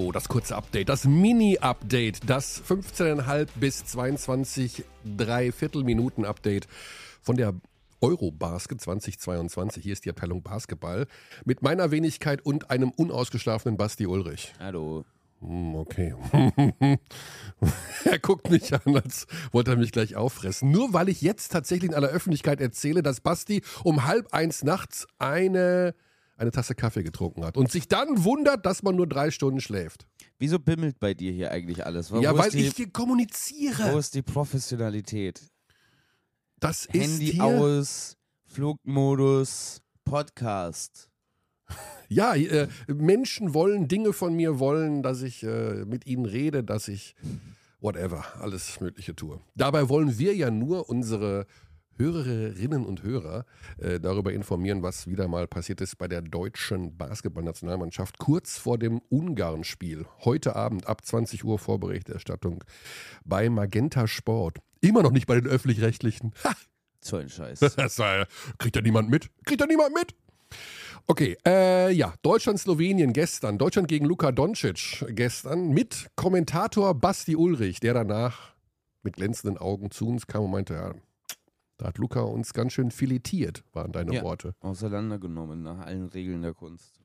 So, das kurze Update, das Mini-Update, das 15,5 bis 22 Dreiviertel Minuten Update von der Eurobasket 2022. Hier ist die Abteilung Basketball mit meiner Wenigkeit und einem unausgeschlafenen Basti Ulrich. Hallo. Hm, Okay. er guckt mich an, als wollte er mich gleich auffressen. Nur weil ich jetzt tatsächlich in aller Öffentlichkeit erzähle, dass Basti um halb eins nachts eine, eine Tasse Kaffee getrunken hat und sich dann wundert, dass man nur drei Stunden schläft. Wieso bimmelt bei dir hier eigentlich alles? Wo ja, weil ist die, ich hier kommuniziere. Wo ist die Professionalität? Das ist Handy hier, aus, Flugmodus, Podcast. Ja, äh, Menschen wollen Dinge von mir wollen, dass ich äh, mit ihnen rede, dass ich whatever, alles Mögliche tue. Dabei wollen wir ja nur unsere Hörerinnen und Hörer äh, darüber informieren, was wieder mal passiert ist bei der deutschen Basketballnationalmannschaft kurz vor dem Ungarn-Spiel. Heute Abend ab 20 Uhr Vorberichterstattung bei Magenta Sport. Immer noch nicht bei den öffentlich-rechtlichen. Ha, So ein Scheiß. das war, kriegt ja niemand mit. Kriegt ja niemand mit. Okay, äh, ja, Deutschland-Slowenien gestern. Deutschland gegen Luka Doncic gestern mit Kommentator Basti Ulrich, der danach mit glänzenden Augen zu uns kam und meinte, ja, da hat Luka uns ganz schön filetiert, waren deine Ja. Worte. Auseinandergenommen nach allen Regeln der Kunst.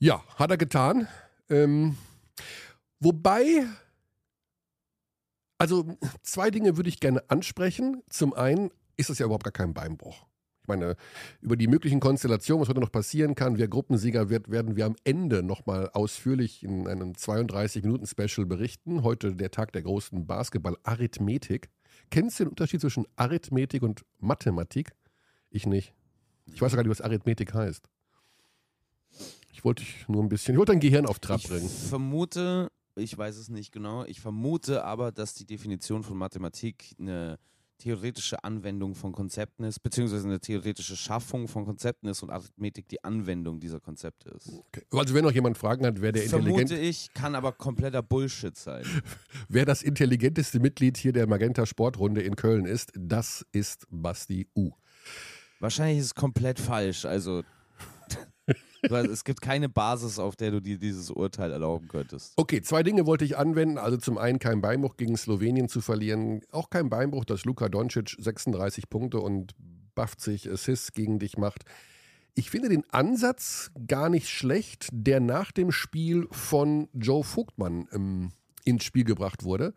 Ja, hat er getan. Ähm, wobei, also zwei Dinge würde ich gerne ansprechen. Zum einen ist es ja überhaupt gar kein Beinbruch. Ich meine, über die möglichen Konstellationen, was heute noch passieren kann, wer Gruppensieger wird, werden wir am Ende nochmal ausführlich in einem 32-Minuten-Special berichten. Heute der Tag der großen Basketball-Arithmetik. Kennst du den Unterschied zwischen Arithmetik und Mathematik? Ich nicht. Ich weiß gar nicht, was Arithmetik heißt. Ich wollte dich nur ein bisschen, ich wollte dein Gehirn auf Trab Ich bringen. vermute, ich weiß es nicht genau, ich vermute aber, dass die Definition von Mathematik eine theoretische Anwendung von Konzepten ist, beziehungsweise eine theoretische Schaffung von Konzepten ist und Arithmetik die Anwendung dieser Konzepte ist. Okay. Also wenn noch jemand Fragen hat, wer der intelligent, Vermute ich, kann aber kompletter Bullshit sein. wer das intelligenteste Mitglied hier der Magenta Sportrunde in Köln ist, das ist Basti U. Wahrscheinlich ist es komplett falsch. Also, es gibt keine Basis, auf der du dir dieses Urteil erlauben könntest. Okay, zwei Dinge wollte ich anwenden. Also zum einen kein Beinbruch gegen Slowenien zu verlieren. Auch kein Beinbruch, dass Luka Doncic 36 Punkte und 50 Assists gegen dich macht. Ich finde den Ansatz gar nicht schlecht, der nach dem Spiel von Joe Vogtmann ähm, ins Spiel gebracht wurde,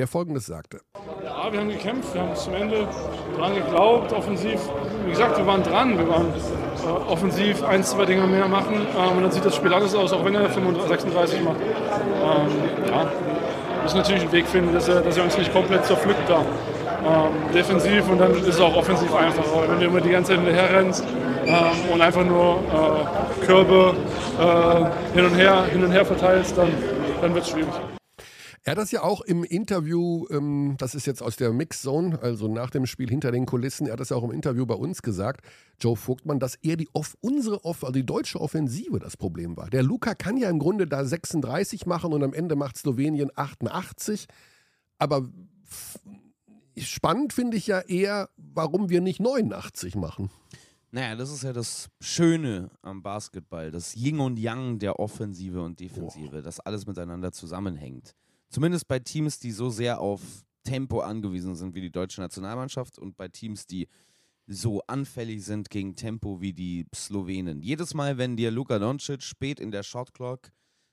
der folgendes sagte. Ja, wir haben gekämpft, wir haben zum Ende dran geglaubt, offensiv. Wie gesagt, wir waren dran, wir waren äh, offensiv ein, zwei Dinge mehr machen ähm, und dann sieht das Spiel anders aus, auch wenn er 35, 36 macht. Ähm, ja, wir müssen natürlich einen Weg finden, dass er, dass er uns nicht komplett zerpflückt da. Ähm, defensiv und dann ist es auch offensiv einfacher. Wenn du immer die ganze Zeit hinterher ähm, und einfach nur äh, Körbe äh, hin, und her, hin und her verteilst, dann, dann wird es schwierig. Er hat das ja auch im Interview, ähm, das ist jetzt aus der Mixzone, also nach dem Spiel hinter den Kulissen, er hat das ja auch im Interview bei uns gesagt, Joe Vogtmann, dass er die off, unsere off, also die deutsche Offensive das Problem war. Der Luca kann ja im Grunde da 36 machen und am Ende macht Slowenien 88. Aber spannend finde ich ja eher, warum wir nicht 89 machen. Naja, das ist ja das Schöne am Basketball, das Yin und Yang der Offensive und Defensive, dass alles miteinander zusammenhängt. Zumindest bei Teams, die so sehr auf Tempo angewiesen sind wie die deutsche Nationalmannschaft und bei Teams, die so anfällig sind gegen Tempo wie die Slowenen. Jedes Mal, wenn dir Luka Doncic spät in der Shotclock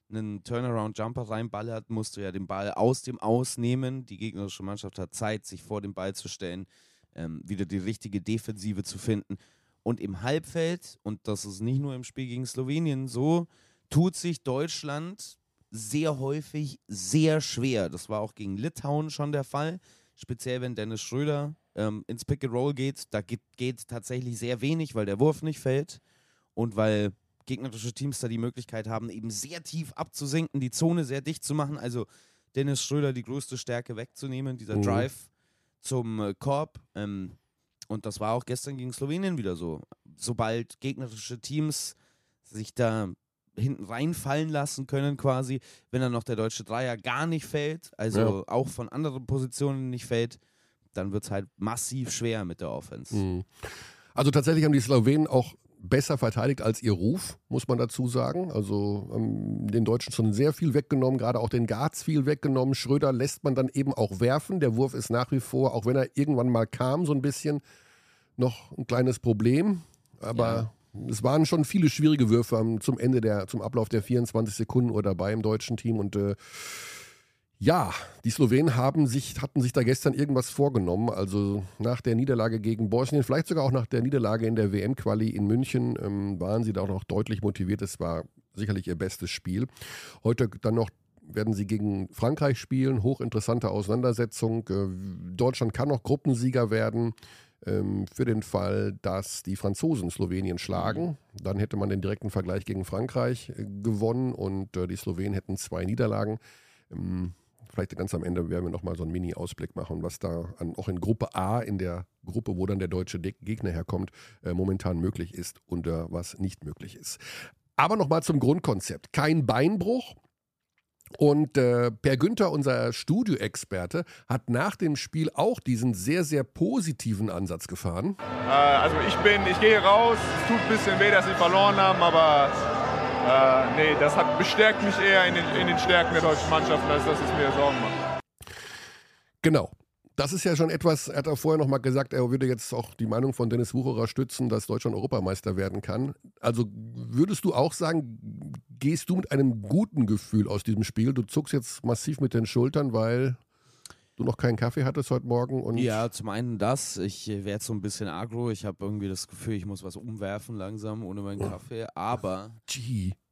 einen Turnaround-Jumper reinballert, musst du ja den Ball aus dem Aus nehmen. Die gegnerische Mannschaft hat Zeit, sich vor den Ball zu stellen, ähm, wieder die richtige Defensive zu finden. Und im Halbfeld, und das ist nicht nur im Spiel gegen Slowenien so, tut sich Deutschland sehr häufig sehr schwer. Das war auch gegen Litauen schon der Fall. Speziell wenn Dennis Schröder ähm, ins Pick and Roll geht. Da geht, geht tatsächlich sehr wenig, weil der Wurf nicht fällt. Und weil gegnerische Teams da die Möglichkeit haben, eben sehr tief abzusinken, die Zone sehr dicht zu machen. Also Dennis Schröder die größte Stärke wegzunehmen, dieser Mhm. Drive zum äh, Korb. Ähm, und das war auch gestern gegen Slowenien wieder so. Sobald gegnerische Teams sich da hinten reinfallen lassen können, quasi, wenn dann noch der deutsche Dreier gar nicht fällt, also auch von anderen Positionen nicht fällt, dann wird es halt massiv schwer mit der Offense. Mhm. Also tatsächlich haben die Slowenen auch besser verteidigt als ihr Ruf, muss man dazu sagen. Also ähm, den Deutschen schon sehr viel weggenommen, gerade auch den Garz viel weggenommen. Schröder lässt man dann eben auch werfen. Der Wurf ist nach wie vor, auch wenn er irgendwann mal kam, so ein bisschen noch ein kleines Problem. Aber ja. Es waren schon viele schwierige Würfe zum Ende der, zum Ablauf der 24 Sekunden Uhr dabei im deutschen Team und äh, ja, die Slowenen haben sich, hatten sich da gestern irgendwas vorgenommen. Also nach der Niederlage gegen Bosnien, vielleicht sogar auch nach der Niederlage in der WM-Quali in München, ähm, waren sie da auch noch deutlich motiviert. Es war sicherlich ihr bestes Spiel. Heute dann noch werden sie gegen Frankreich spielen. Hochinteressante Auseinandersetzung. Äh, Deutschland kann noch Gruppensieger werden. Ähm, für den Fall, dass die Franzosen Slowenien schlagen. Dann hätte man den direkten Vergleich gegen Frankreich äh, gewonnen und äh, die Slowenen hätten zwei Niederlagen. Ähm, vielleicht ganz am Ende werden wir nochmal so einen Mini-Ausblick machen, was da an, auch in Gruppe A, in der Gruppe, wo dann der deutsche Gegner herkommt, äh, momentan möglich ist und was nicht möglich ist. Aber nochmal zum Grundkonzept. Kein Beinbruch. Und äh, Per Günther, unser Studioexperte, hat nach dem Spiel auch diesen sehr, sehr positiven Ansatz gefahren. Äh, also ich bin, ich gehe raus, es tut ein bisschen weh, dass sie verloren haben, aber äh, nee, das hat, bestärkt mich eher in den, in den Stärken der deutschen Mannschaft, als dass es mir Sorgen macht. Genau. Das ist ja schon etwas, er hat auch vorher nochmal gesagt, er würde jetzt auch die Meinung von Dennis Wucherer stützen, dass Deutschland Europameister werden kann. Also würdest du auch sagen, gehst du mit einem guten Gefühl aus diesem Spiel? Du zuckst jetzt massiv mit den Schultern, weil du noch keinen Kaffee hattest heute Morgen. Und ja, zum einen das. Ich werde jetzt so ein bisschen agro. Ich habe irgendwie das Gefühl, ich muss was umwerfen langsam ohne meinen. Kaffee. Aber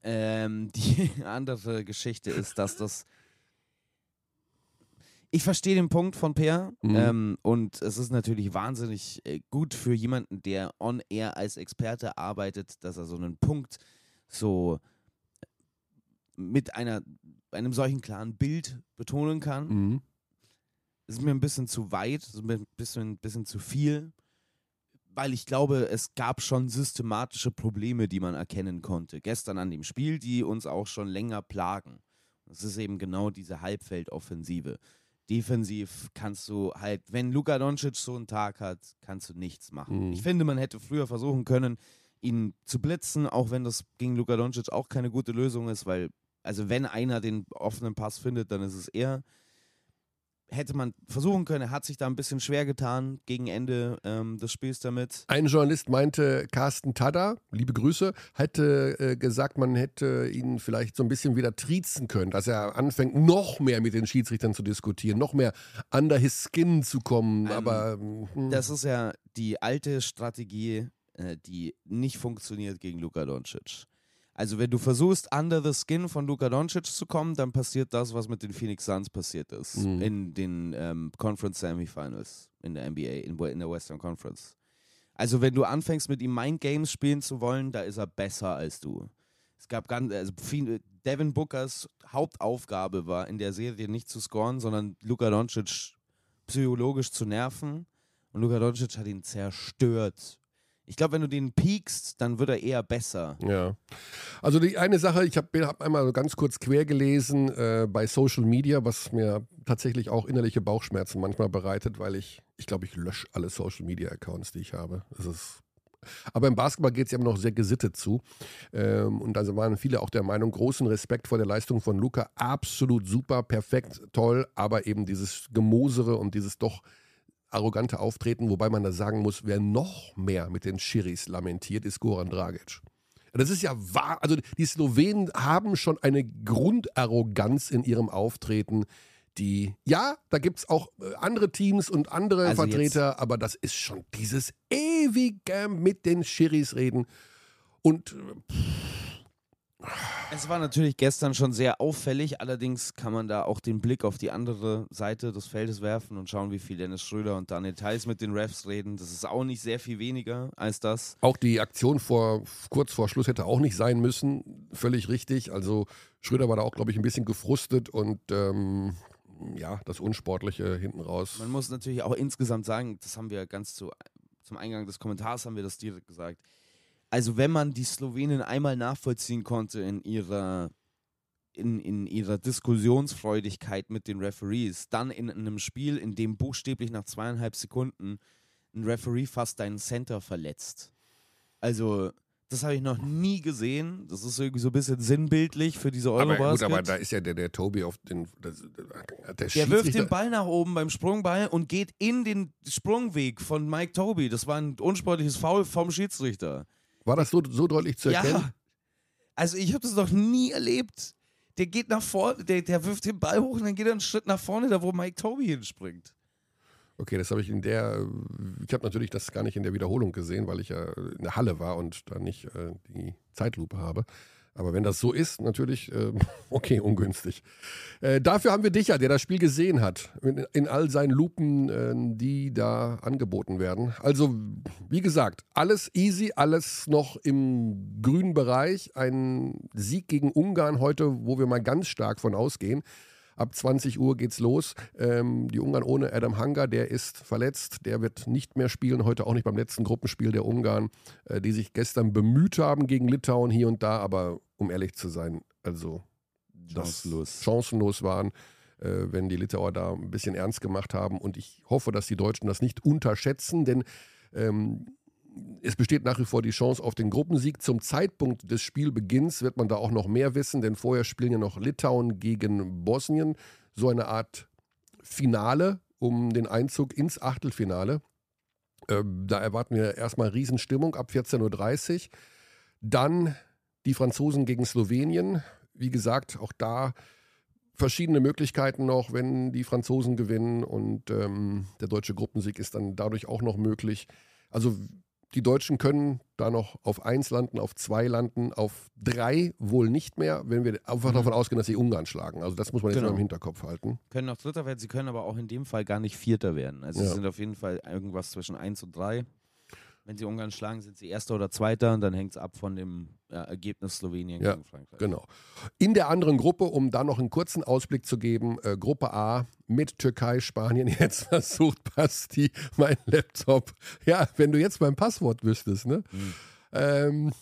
ähm, die andere Geschichte ist, dass das. Ich verstehe den Punkt von Per mhm. ähm, und es ist natürlich wahnsinnig äh, gut für jemanden, der on air als Experte arbeitet, dass er so einen Punkt so mit einer, einem solchen klaren Bild betonen kann. Mhm ist mir ein bisschen zu weit, ist mir ein bisschen, ein bisschen zu viel, weil ich glaube, es gab schon systematische Probleme, die man erkennen konnte. Gestern an dem Spiel, die uns auch schon länger plagen. Das ist eben genau diese Halbfeldoffensive. Defensiv kannst du halt, wenn Luka Doncic so einen Tag hat, kannst du nichts machen. Mhm. Ich finde, man hätte früher versuchen können, ihn zu blitzen, auch wenn das gegen Luka Doncic auch keine gute Lösung ist, weil, also wenn einer den offenen Pass findet, dann ist es er hätte man versuchen können. Er hat sich da ein bisschen schwer getan gegen Ende ähm, des Spiels damit. Ein Journalist meinte, Carsten Tada, liebe Grüße, hätte äh, gesagt, man hätte ihn vielleicht so ein bisschen wieder triezen können, dass er anfängt, noch mehr mit den Schiedsrichtern zu diskutieren, noch mehr under his skin zu kommen. Ähm, aber hm. das ist ja die alte Strategie, äh, die nicht funktioniert gegen Luka Doncic. Also wenn du versuchst, under the skin von Luka Doncic zu kommen, dann passiert das, was mit den Phoenix Suns passiert ist mhm. in den ähm, Conference Semifinals in der NBA, in, in, der Western Conference. Also wenn du anfängst, mit ihm Mind Games spielen zu wollen, da ist er besser als du. Es gab ganz, also Devin Bookers Hauptaufgabe war in der Serie nicht zu scoren, sondern Luka Doncic psychologisch zu nerven. Und Luka Doncic hat ihn zerstört ich glaube, wenn du den piekst, dann wird er eher besser. Ja. Also die eine Sache, ich habe hab einmal ganz kurz quer gelesen äh, bei Social Media, was mir tatsächlich auch innerliche Bauchschmerzen manchmal bereitet, weil ich, ich glaube, ich lösche alle Social Media Accounts, die ich habe. Das ist aber im Basketball geht es ja immer noch sehr gesittet zu. Ähm, und also waren viele auch der Meinung, großen Respekt vor der Leistung von Luca. Absolut super, perfekt, toll, aber eben dieses Gemosere und dieses doch arrogante Auftreten, wobei man da sagen muss, wer noch mehr mit den Schiris lamentiert, ist Goran Dragic. Das ist ja wahr. Also die Slowenen haben schon eine Grundarroganz in ihrem Auftreten, die, ja, da gibt es auch äh, andere Teams und andere also Vertreter, jetzt. aber das ist schon dieses ewige mit den Schiris reden. Und pff, es war natürlich gestern schon sehr auffällig, allerdings kann man da auch den Blick auf die andere Seite des Feldes werfen und schauen, wie viel Dennis Schröder und Daniel Theiss mit den Refs reden. Das ist auch nicht sehr viel weniger als das. Auch die Aktion vor, kurz vor Schluss hätte auch nicht sein müssen. Völlig richtig. Also Schröder war da auch, glaube ich, ein bisschen gefrustet und ähm, ja, das Unsportliche hinten raus. Man muss natürlich auch insgesamt sagen, das haben wir ganz zu, zum Eingang des Kommentars haben wir das direkt gesagt also wenn man die Slowenen einmal nachvollziehen konnte in ihrer in, in ihrer Diskussionsfreudigkeit mit den Referees, dann in einem Spiel, in dem buchstäblich nach zweieinhalb Sekunden ein Referee fast deinen Center verletzt. Also Das habe ich noch nie gesehen. Das ist irgendwie so ein bisschen sinnbildlich für diese Aber Eurobasket. gut, aber da ist ja der, der Tobi auf den. Das, der der wirft den Ball nach oben beim Sprungball und geht in den Sprungweg von Mike Toby. Das war ein unsportliches Foul vom Schiedsrichter. War das so, so deutlich zu erkennen? Ja. Also ich habe das noch nie erlebt. Der geht nach vorne, der, der wirft den Ball hoch und dann geht er einen Schritt nach vorne, da wo Mike Toby hinspringt. Okay, das habe ich in der. Ich habe natürlich das gar nicht in der Wiederholung gesehen, weil ich ja in der Halle war und da nicht äh, die Zeitlupe habe. Aber wenn das so ist, natürlich, äh, okay, ungünstig. Äh, dafür haben wir dich ja, der das Spiel gesehen hat, in, in all seinen Lupen, äh, die da angeboten werden. Also, wie gesagt, alles easy, alles noch im grünen Bereich. Ein Sieg gegen Ungarn heute, wo wir mal ganz stark von ausgehen. Ab 20 Uhr geht's los. Ähm, die Ungarn ohne Adam Hanga, der ist verletzt. Der wird nicht mehr spielen. Heute auch nicht beim letzten Gruppenspiel der Ungarn, äh, die sich gestern bemüht haben gegen Litauen hier und da. Aber um ehrlich zu sein, also Chancenlos. chancenlos waren, äh, wenn die Litauer da ein bisschen ernst gemacht haben. Und ich hoffe, dass die Deutschen das nicht unterschätzen, denn ähm, es besteht nach wie vor die Chance auf den Gruppensieg. Zum Zeitpunkt des Spielbeginns wird man da auch noch mehr wissen, denn vorher spielen ja noch Litauen gegen Bosnien. So eine Art Finale um den Einzug ins Achtelfinale. Ähm, da erwarten wir erstmal Riesenstimmung ab 14.30 Uhr. Dann die Franzosen gegen Slowenien. Wie gesagt, auch da verschiedene Möglichkeiten noch, wenn die Franzosen gewinnen und ähm, der deutsche Gruppensieg ist dann dadurch auch noch möglich. Also die Deutschen können da noch auf eins landen, auf zwei landen, auf drei wohl nicht mehr, wenn wir einfach davon ausgehen, dass sie Ungarn schlagen. Also das muss man jetzt Genau. mal im Hinterkopf halten. Können noch Dritter werden, sie können aber auch in dem Fall gar nicht Vierter werden. Also Ja. sie sind auf jeden Fall irgendwas zwischen 1 und 3. Wenn sie Ungarn schlagen, sind sie Erster oder Zweiter und dann hängt es ab von dem ja, Ergebnis Slowenien Ja, gegen Frankreich. Genau. In der anderen Gruppe, um da noch einen kurzen Ausblick zu geben, äh, Gruppe A mit Türkei, Spanien. Jetzt versucht Basti mein Laptop. Ja, wenn du jetzt mein Passwort wüsstest, ne? Hm. Ähm,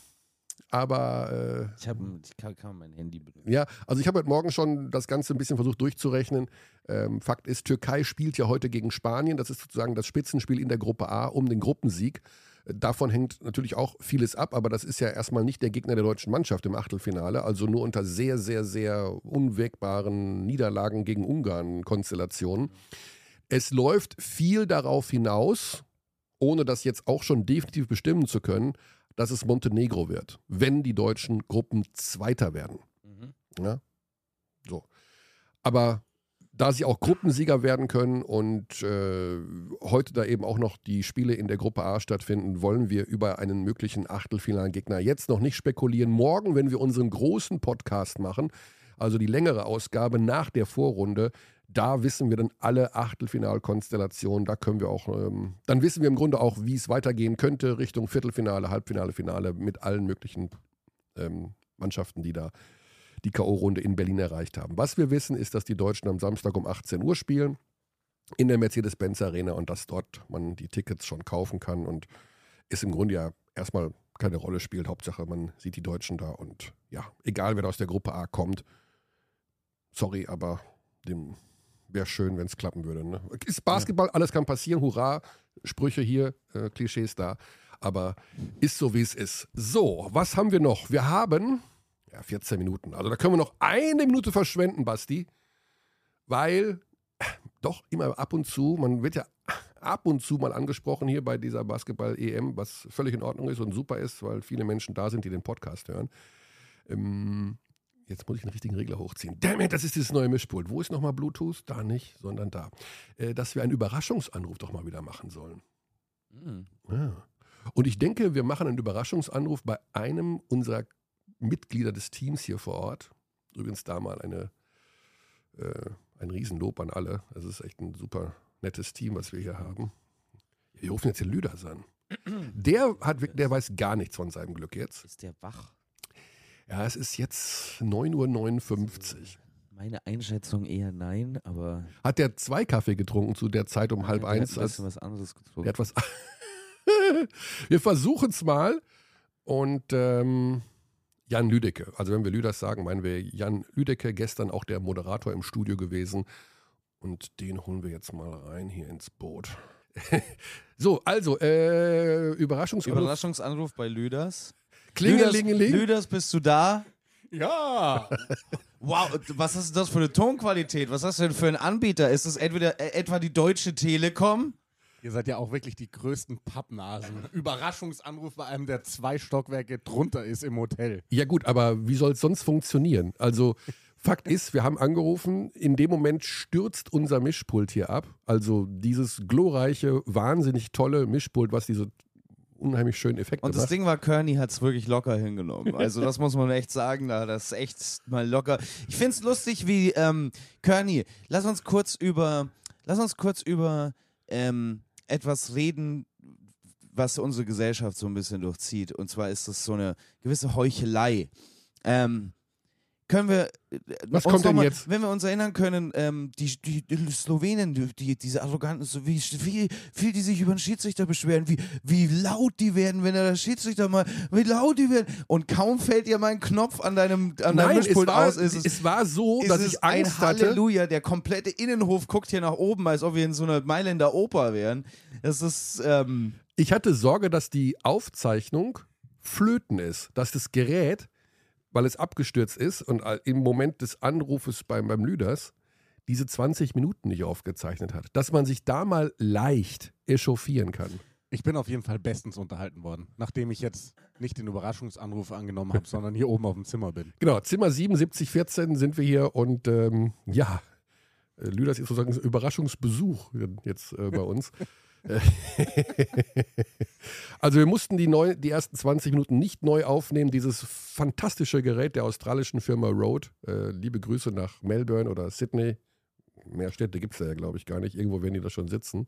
aber äh, Ich, hab, ich kann, kann mein Handy benutzen. ja, also ich habe heute Morgen schon das Ganze ein bisschen versucht durchzurechnen. Ähm, Fakt ist, Türkei spielt ja heute gegen Spanien. Das ist sozusagen das Spitzenspiel in der Gruppe A um den Gruppensieg. Davon hängt natürlich auch vieles ab, aber das ist ja erstmal nicht der Gegner der deutschen Mannschaft im Achtelfinale. Also nur unter sehr, sehr, sehr unwägbaren Niederlagen gegen Ungarn-Konstellationen. Es läuft viel darauf hinaus, ohne das jetzt auch schon definitiv bestimmen zu können, dass es Montenegro wird, wenn die deutschen Gruppen Zweiter werden. Mhm. Ja? So. Aber da sie auch Gruppensieger werden können und äh, heute da eben auch noch die Spiele in der Gruppe A stattfinden, wollen wir über einen möglichen achtelfinalen Gegner jetzt noch nicht spekulieren. Morgen, wenn wir unseren großen Podcast machen, also die längere Ausgabe nach der Vorrunde, da wissen wir dann alle Achtelfinalkonstellationen. Da können wir auch, ähm, dann wissen wir im Grunde auch, wie es weitergehen könnte Richtung Viertelfinale, Halbfinale, Finale mit allen möglichen ähm, Mannschaften, die da die K.O.-Runde in Berlin erreicht haben. Was wir wissen, ist, dass die Deutschen am Samstag um 18 Uhr spielen in der Mercedes-Benz Arena und dass dort man die Tickets schon kaufen kann und es im Grunde ja erstmal keine Rolle spielt. Hauptsache, man sieht die Deutschen da und ja, egal wer da aus der Gruppe A kommt, sorry, aber dem wäre schön, wenn es klappen würde. Ne? Ist Basketball, alles kann passieren, hurra, Sprüche hier, äh, Klischees da, aber ist so, wie es ist. So, was haben wir noch? Wir haben ja, 14 Minuten. Also da können wir noch eine Minute verschwenden, Basti. Weil äh, doch immer ab und zu, man wird ja ab und zu mal angesprochen hier bei dieser Basketball-EM, was völlig in Ordnung ist und super ist, weil viele Menschen da sind, die den Podcast hören. Ähm, jetzt muss ich den richtigen Regler hochziehen. Damn it, das ist dieses neue Mischpult. Wo ist nochmal Bluetooth? Da nicht, sondern da. Äh, dass wir einen Überraschungsanruf doch mal wieder machen sollen. Mhm. Ja. Und ich denke, wir machen einen Überraschungsanruf bei einem unserer Mitglieder des Teams hier vor Ort. Übrigens da mal eine, äh, ein Riesenlob an alle. Es ist echt ein super nettes Team, was wir hier haben. Wir rufen jetzt den Lüders an. Der, hat, der weiß gar nichts von seinem Glück jetzt. Ist der wach? Ja, es ist jetzt 9.59 Uhr. Meine Einschätzung eher nein, aber Hat der zwei Kaffee getrunken zu der Zeit um halb der hat eins? ein Als, bisschen was anderes getrunken. Der hat was. wir versuchen es mal. Und ähm, Jan Lüdecke, also wenn wir Lüders sagen, meinen wir Jan Lüdecke, gestern auch der Moderator im Studio gewesen. Und den holen wir jetzt mal rein hier ins Boot. so, also, äh, Überraschungsanruf. Überraschungsanruf bei Lüders. Klingelingeling. Lüders, Lüders, bist du da? Ja! Wow, was ist das für eine Tonqualität? Was hast du denn für einen Anbieter? Ist es entweder äh, etwa die Deutsche Telekom? Ihr seid ja auch wirklich die größten Pappnasen. Überraschungsanruf bei einem, der zwei Stockwerke drunter ist im Hotel. Ja gut, aber wie soll es sonst funktionieren? Also Fakt ist, wir haben angerufen, in dem Moment stürzt unser Mischpult hier ab. Also dieses glorreiche, wahnsinnig tolle Mischpult, was diese unheimlich schönen Effekte Und das macht. Ding war, Kearney hat es wirklich locker hingenommen. Also das muss man echt sagen, da das ist echt mal locker. Ich finde es lustig, wie ähm, Kearney, lass uns kurz über, lass uns kurz über ähm, etwas reden, was unsere Gesellschaft so ein bisschen durchzieht. Und zwar ist das so eine gewisse Heuchelei. Ähm, können wir äh, Was kommt denn mal, jetzt? Wenn wir uns erinnern können, ähm, die, die, die Slowenen, die, die, diese arroganten, so wie viel, viel die sich über den Schiedsrichter beschweren, wie, wie laut die werden, wenn der Schiedsrichter mal, wie laut die werden. Und kaum fällt dir mein Knopf an deinem, an deinem Nein, es Mischpult war, aus, ist es, es war so, ist dass es ich ein Angst hatte. Halleluja. Der komplette Innenhof guckt hier nach oben, als ob wir in so einer Mailänder Oper wären. Das ist, ähm, Ich hatte Sorge, dass die Aufzeichnung flöten ist, dass das Gerät, weil es abgestürzt ist und im Moment des Anrufes beim, beim Lüders diese 20 Minuten nicht aufgezeichnet hat. Dass man sich da mal leicht echauffieren kann. Ich bin auf jeden Fall bestens unterhalten worden, nachdem ich jetzt nicht den Überraschungsanruf angenommen habe, sondern hier oben auf dem Zimmer bin. Genau, Zimmer 7714 sind wir hier und ähm, ja, äh, Lüders ist sozusagen ein Überraschungsbesuch jetzt äh, bei uns. Also wir mussten die, neu, die ersten 20 Minuten nicht neu aufnehmen. Dieses fantastische Gerät der australischen Firma Rode. Äh, liebe Grüße nach Melbourne oder Sydney. Mehr Städte gibt es da ja, glaube ich, gar nicht. Irgendwo werden die da schon sitzen.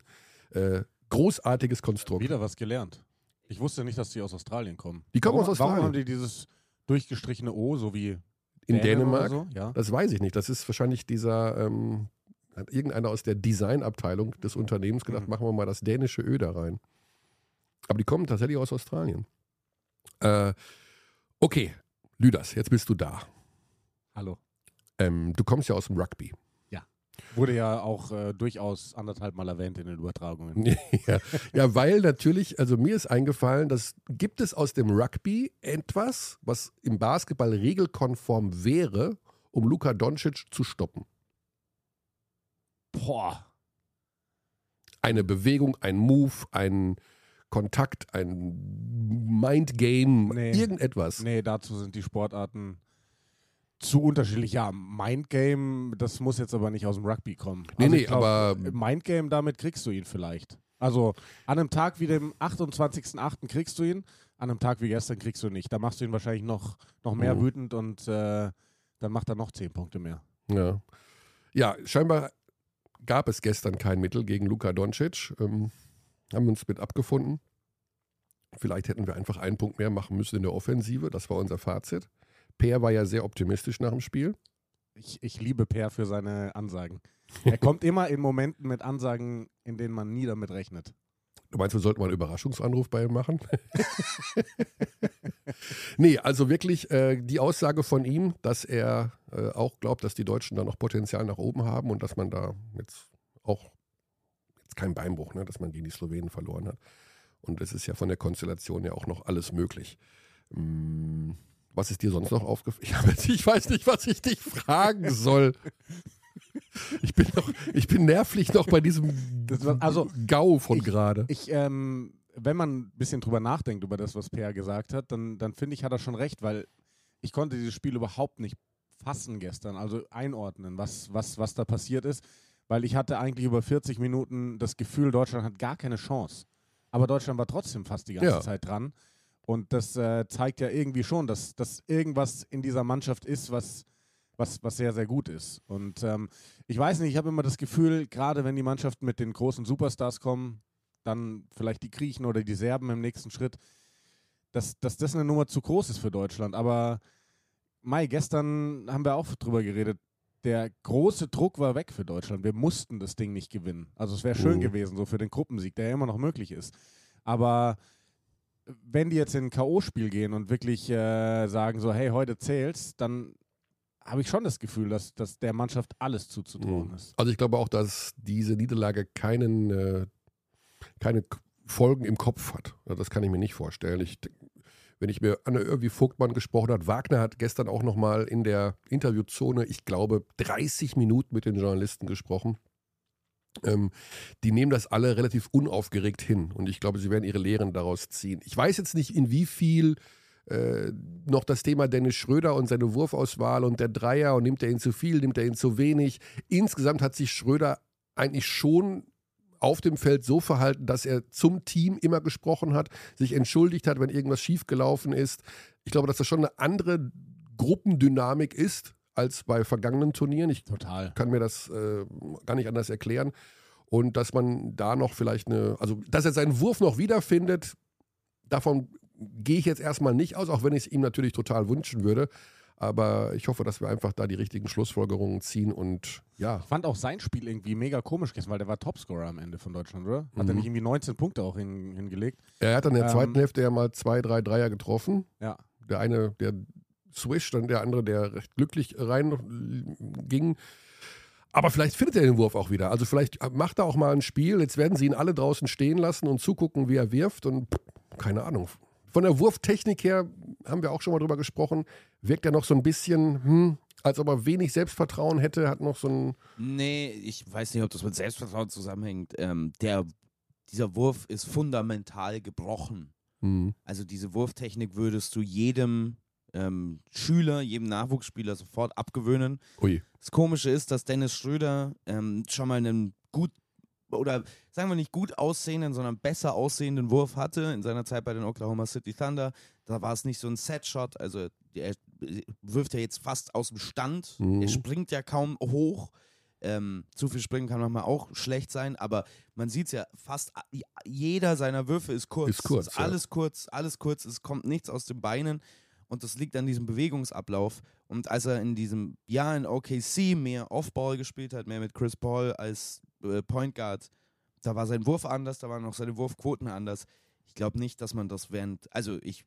Äh, großartiges Konstrukt. Wieder was gelernt. Ich wusste nicht, dass die aus Australien kommen. Die kommen warum, aus Australien. Warum haben die dieses durchgestrichene O, so wie In Dänemark? So? Ja. Das weiß ich nicht. Das ist wahrscheinlich dieser, ähm, hat irgendeiner aus der Designabteilung des Unternehmens gedacht, Mhm. machen wir mal das dänische Ö da rein. Aber die kommen tatsächlich aus Australien. Äh, okay, Lüders, jetzt bist du da. Hallo. Ähm, du kommst ja aus dem Rugby. Wurde ja auch äh, durchaus anderthalb Mal erwähnt in den Übertragungen. ja. ja, weil natürlich, also mir ist eingefallen, dass gibt es aus dem Rugby etwas, was im Basketball regelkonform wäre, um Luka Doncic zu stoppen. Boah. eine Bewegung, ein Move, ein Kontakt, ein Mindgame, Nee. irgendetwas. Nee, dazu sind die Sportarten zu unterschiedlich. Ja, Mindgame, das muss jetzt aber nicht aus dem Rugby kommen. Nee, Also nee, glaub, aber- Mindgame, damit kriegst du ihn vielleicht. Also an einem Tag wie dem 28.08. kriegst du ihn, an einem Tag wie gestern kriegst du ihn nicht. Da machst du ihn wahrscheinlich noch, noch mehr Mhm. wütend und äh, dann macht er noch zehn Punkte mehr. Ja. ja, scheinbar gab es gestern kein Mittel gegen Luka Doncic. Ähm, haben uns mit abgefunden. Vielleicht hätten wir einfach einen Punkt mehr machen müssen in der Offensive. Das war unser Fazit. Peer war ja sehr optimistisch nach dem Spiel. Ich, ich liebe Per für seine Ansagen. Er kommt immer in Momenten mit Ansagen, in denen man nie damit rechnet. Du meinst, wir sollten mal einen Überraschungsanruf bei ihm machen? nee, also wirklich äh, die Aussage von ihm, dass er äh, auch glaubt, dass die Deutschen da noch Potenzial nach oben haben und dass man da jetzt auch jetzt kein Beinbruch, ne, dass man gegen die Slowenen verloren hat. Und es ist ja von der Konstellation ja auch noch alles möglich. Mm, was ist dir sonst noch aufgefallen? Ich, ich weiß nicht, was ich dich fragen soll. Ich bin, noch, ich bin nervlich noch bei diesem war- also, Gau von ich- gerade. Ich, ähm, wenn man ein bisschen drüber nachdenkt, über das, was Per gesagt hat, dann, dann finde ich, hat er schon recht, weil ich konnte dieses Spiel überhaupt nicht fassen gestern, also einordnen, was, was, was da passiert ist, weil ich hatte eigentlich über 40 Minuten das Gefühl, Deutschland hat gar keine Chance. Aber Deutschland war trotzdem fast die ganze Ja. Zeit dran. Und das äh, zeigt ja irgendwie schon, dass, dass irgendwas in dieser Mannschaft ist, was, was, was sehr, sehr gut ist. Und ähm, ich weiß nicht, ich habe immer das Gefühl, gerade wenn die Mannschaften mit den großen Superstars kommen, dann vielleicht die Griechen oder die Serben im nächsten Schritt, dass, dass das eine Nummer zu groß ist für Deutschland. Aber Mai, gestern haben wir auch drüber geredet. Der große Druck war weg für Deutschland. Wir mussten das Ding nicht gewinnen. Also es wäre schön Mhm. gewesen, so für den Gruppensieg, der ja immer noch möglich ist. Aber wenn die jetzt in ein K.O.-Spiel gehen und wirklich äh, sagen so, hey, heute zählt's, dann habe ich schon das Gefühl, dass, dass der Mannschaft alles zuzutrauen Mhm. ist. Also ich glaube auch, dass diese Niederlage keinen, äh, keine Folgen im Kopf hat. Das kann ich mir nicht vorstellen. Ich, wenn ich mir Anne irgendwie Vogtmann gesprochen hat, Wagner hat gestern auch nochmal in der Interviewzone, ich glaube, 30 Minuten mit den Journalisten gesprochen. Ähm, die nehmen das alle relativ unaufgeregt hin und ich glaube, sie werden ihre Lehren daraus ziehen. Ich weiß jetzt nicht, in wie viel äh, noch das Thema Dennis Schröder und seine Wurfauswahl und der Dreier und nimmt er ihn zu viel, nimmt er ihn zu wenig. Insgesamt hat sich Schröder eigentlich schon auf dem Feld so verhalten, dass er zum Team immer gesprochen hat, sich entschuldigt hat, wenn irgendwas schiefgelaufen ist. Ich glaube, dass das schon eine andere Gruppendynamik ist als bei vergangenen Turnieren. Ich Total. kann mir das äh, gar nicht anders erklären. Und dass man da noch vielleicht eine, also dass er seinen Wurf noch wiederfindet, davon gehe ich jetzt erstmal nicht aus, auch wenn ich es ihm natürlich total wünschen würde. Aber ich hoffe, dass wir einfach da die richtigen Schlussfolgerungen ziehen und ja. Ich fand auch sein Spiel irgendwie mega komisch gestern, weil der war Topscorer am Ende von Deutschland, oder? Hat Mhm. er nicht irgendwie 19 Punkte auch hin, hingelegt? Er hat in der Ähm, zweiten Hälfte ja mal zwei, drei Dreier getroffen. Ja. Der eine, der swischt, dann der andere, der recht glücklich reinging. Aber vielleicht findet er den Wurf auch wieder. Also vielleicht macht er auch mal ein Spiel. Jetzt werden sie ihn alle draußen stehen lassen und zugucken, wie er wirft. Und keine Ahnung. Von der Wurftechnik her haben wir auch schon mal drüber gesprochen. Wirkt er noch so ein bisschen, hm, als ob er wenig Selbstvertrauen hätte, hat noch so ein. Nee, ich weiß nicht, ob das mit Selbstvertrauen zusammenhängt. Ähm, der, dieser Wurf ist fundamental gebrochen. Hm, Also diese Wurftechnik würdest du jedem ähm, Schüler, jedem Nachwuchsspieler sofort abgewöhnen. ui. Das Komische ist, dass Dennis Schröder ähm, schon mal einen gut oder sagen wir nicht gut aussehenden, sondern besser aussehenden Wurf hatte in seiner Zeit bei den Oklahoma City Thunder. Da war es nicht so ein Set-Shot, also er wirft ja jetzt fast aus dem Stand. Mhm. Er springt ja kaum hoch. Ähm, zu viel springen kann manchmal auch schlecht sein, aber man sieht es ja, fast jeder seiner Würfe ist kurz. Ist kurz, ja. alles kurz, alles kurz, es kommt nichts aus den Beinen und das liegt an diesem Bewegungsablauf. Und als er in diesem Jahr in OKC mehr Off-Ball gespielt hat, mehr mit Chris Paul als äh, Point Guard, da war sein Wurf anders, da waren auch seine Wurfquoten anders. Ich glaube nicht, dass man das während, also ich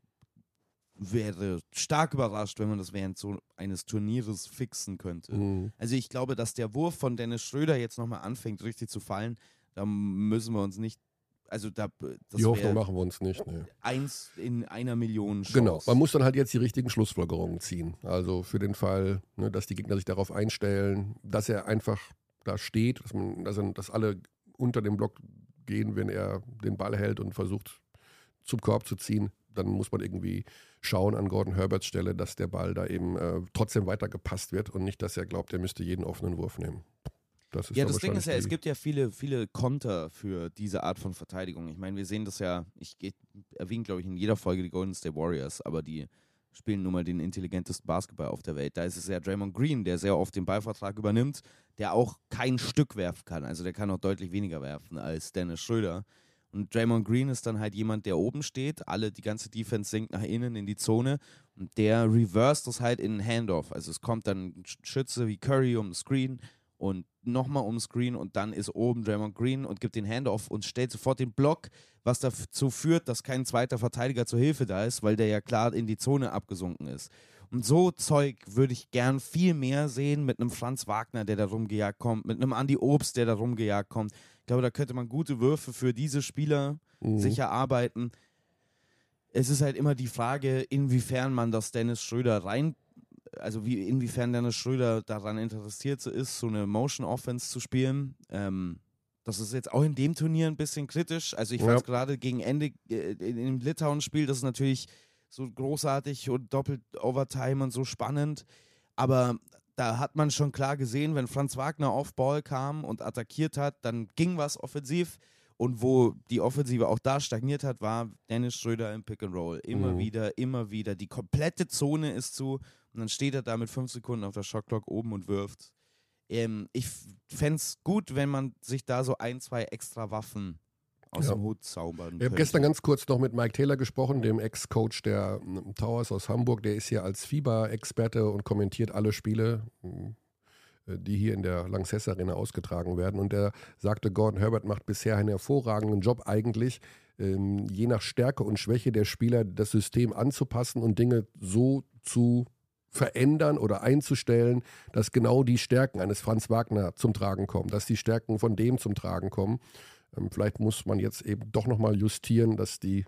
wäre stark überrascht, wenn man das während so eines Turnieres fixen könnte. Hm. Also ich glaube, dass der Wurf von Dennis Schröder jetzt nochmal anfängt, richtig zu fallen. Da müssen wir uns nicht, also da, das Die Hoffnung machen wir uns nicht. Nee. eins in einer Million Chance. Genau, man muss dann halt jetzt die richtigen Schlussfolgerungen ziehen. Also für den Fall, ne, dass die Gegner sich darauf einstellen, dass er einfach da steht, dass, man, dass, er, dass alle unter dem Block gehen, wenn er den Ball hält und versucht zum Korb zu ziehen. Dann muss man irgendwie schauen an Gordon Herberts Stelle, dass der Ball da eben äh, trotzdem weiter gepasst wird und nicht, dass er glaubt, er müsste jeden offenen Wurf nehmen. Das ist Ja, das Ding ist ja, es gibt ja viele, viele Konter für diese Art von Verteidigung. Ich meine, wir sehen das ja, ich erwähne, glaube ich, in jeder Folge die Golden State Warriors, aber die spielen nun mal den intelligentesten Basketball auf der Welt. Da ist es ja Draymond Green, der sehr oft den Ballvertrag übernimmt, der auch kein Stück werfen kann. Also der kann auch deutlich weniger werfen als Dennis Schröder. Und Draymond Green ist dann halt jemand, der oben steht, alle, die ganze Defense sinkt nach innen in die Zone und der reverse das halt in einen Handoff. Also es kommt dann ein Sch- Schütze wie Curry um Screen und nochmal um Screen und dann ist oben Draymond Green und gibt den Handoff und stellt sofort den Block, was dazu führt, dass kein zweiter Verteidiger zur Hilfe da ist, weil der ja klar in die Zone abgesunken ist. Und so Zeug würde ich gern viel mehr sehen mit einem Franz Wagner, der da rumgejagt kommt, mit einem Andy Obst, der da rumgejagt kommt. Ich glaube, da könnte man gute Würfe für diese Spieler Mhm. sich erarbeiten. Es ist halt immer die Frage, inwiefern man das Dennis Schröder rein, also wie, inwiefern Dennis Schröder daran interessiert ist, so eine Motion Offense zu spielen. Ähm, das ist jetzt auch in dem Turnier ein bisschen kritisch. Also ich Ja. fand gerade gegen Ende äh, in dem Litauen-Spiel, das ist natürlich so großartig und doppelt Overtime und so spannend. Aber da hat man schon klar gesehen, wenn Franz Wagner auf Ball kam und attackiert hat, dann ging was offensiv. Und wo die Offensive auch da stagniert hat, war Dennis Schröder im Pick and Roll. Immer Mhm. wieder, immer wieder. Die komplette Zone ist zu und dann steht er da mit fünf Sekunden auf der Shotclock oben und wirft. Ähm, ich fände es gut, wenn man sich da so ein, zwei extra Waffen aus Ja. dem Hut zaubern Ich habe gestern ganz kurz noch mit Mike Taylor gesprochen, dem Ex-Coach der ähm, Towers aus Hamburg. Der ist hier als FIBA-Experte und kommentiert alle Spiele, äh, die hier in der Lanxess Arena ausgetragen werden. Und er sagte, Gordon Herbert macht bisher einen hervorragenden Job eigentlich, ähm, je nach Stärke und Schwäche der Spieler das System anzupassen und Dinge so zu verändern oder einzustellen, dass genau die Stärken eines Franz Wagner zum Tragen kommen, dass die Stärken von dem zum Tragen kommen. Ähm, vielleicht muss man jetzt eben doch nochmal justieren, dass die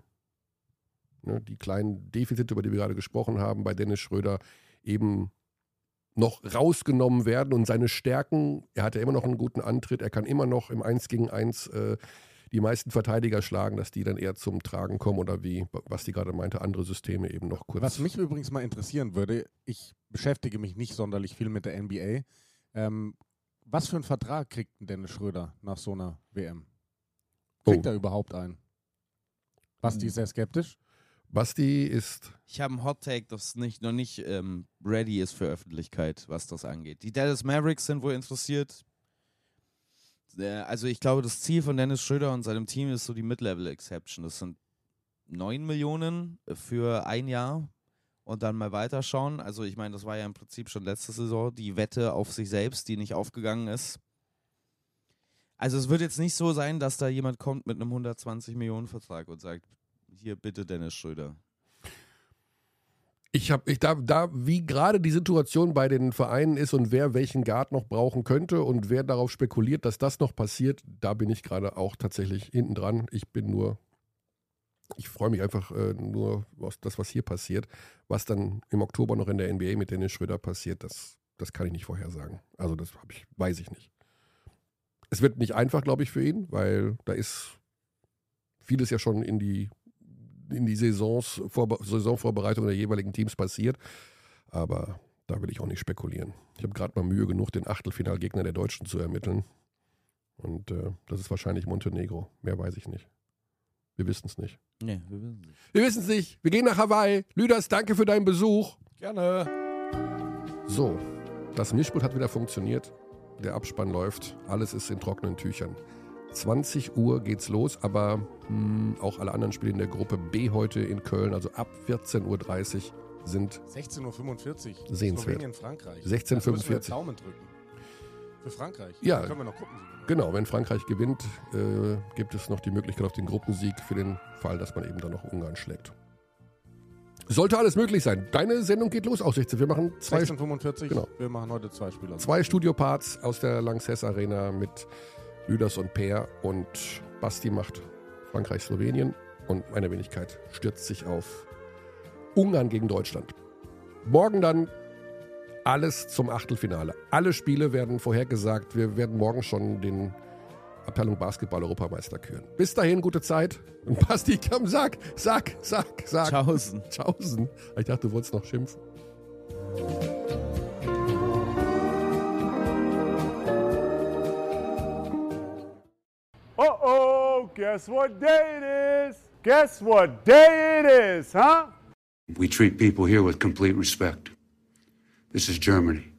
ne, die kleinen Defizite, über die wir gerade gesprochen haben, bei Dennis Schröder eben noch rausgenommen werden und seine Stärken, er hat ja immer noch einen guten Antritt, er kann immer noch im 1 gegen 1 äh, die meisten Verteidiger schlagen, dass die dann eher zum Tragen kommen oder wie, was die gerade meinte, andere Systeme eben noch kurz. Was mich übrigens mal interessieren würde, ich beschäftige mich nicht sonderlich viel mit der NBA. Ähm, was für einen Vertrag kriegt denn Dennis Schröder nach so einer WM? Kriegt Oh. er überhaupt einen? Basti ist sehr skeptisch. Basti ist, Ich habe einen Hot Take, das nicht, noch nicht ähm, ready ist für Öffentlichkeit, was das angeht. Die Dallas Mavericks sind wohl interessiert. Äh, Also ich glaube, das Ziel von Dennis Schröder und seinem Team ist so die Mid-Level-Exception. Das sind 9 Millionen für ein Jahr und dann mal weiterschauen. Also ich meine, das war ja im Prinzip schon letzte Saison die Wette auf sich selbst, die nicht aufgegangen ist. Also es wird jetzt nicht so sein, dass da jemand kommt mit einem 120 Millionen Vertrag und sagt, hier bitte Dennis Schröder. ich habe, ich da, da, wie gerade die Situation bei den Vereinen ist und wer welchen Guard noch brauchen könnte und wer darauf spekuliert, dass das noch passiert, da bin ich gerade auch tatsächlich hinten dran. Ich bin nur, ich freue mich einfach äh, nur auf das, was hier passiert. Was dann im Oktober noch in der NBA mit Dennis Schröder passiert, das, das kann ich nicht vorhersagen. Also das ich, weiß ich nicht. Es wird nicht einfach, glaube ich, für ihn, weil da ist vieles ja schon in die in die Saisons, Vorbe Saisonvorbereitung der jeweiligen Teams passiert. Aber da will ich auch nicht spekulieren. Ich habe gerade mal Mühe genug, den Achtelfinalgegner der Deutschen zu ermitteln. Und äh, das ist wahrscheinlich Montenegro. Mehr weiß ich nicht. Wir wissen es nicht. Nee, wir wissen nicht. Wir wissen es nicht. Wir gehen nach Hawaii. Lüders, danke für deinen Besuch. Gerne. So, das Mischpult hat wieder funktioniert. Der Abspann läuft. Alles ist in trockenen Tüchern. 20 Uhr geht's los, aber mh, auch alle anderen Spiele in der Gruppe B heute in Köln, also ab 14.30 Uhr sind 16.45 Uhr. Sehenswert. Slowenien, Frankreich. 16:45. Da müssen wir Daumen drücken. Für Frankreich. Ja. Da können wir noch gucken. Genau, wenn Frankreich gewinnt, äh, gibt es noch die Möglichkeit auf den Gruppensieg für den Fall, dass man eben dann noch Ungarn schlägt. Sollte alles möglich sein. Deine Sendung geht los 16. Wir machen zwei, 16.45 Genau. Wir machen heute zwei Spieler. zwei Studioparts aus der Lanxess Arena mit Lüders und Peer und Basti macht Frankreich-Slowenien und meine Wenigkeit stürzt sich auf Ungarn gegen Deutschland. Morgen dann alles zum Achtelfinale. Alle Spiele werden vorhergesagt. Wir werden morgen schon den Abteilung Basketball-Europameister küren. Bis dahin, gute Zeit. Und Basti, komm, sag, sag, sag, sag. Tschaußen. Tschaußen. Ich dachte, du wolltest noch schimpfen. Uh-oh, guess what day it is? Guess what day it is, huh? We treat people here with complete respect. This is Germany.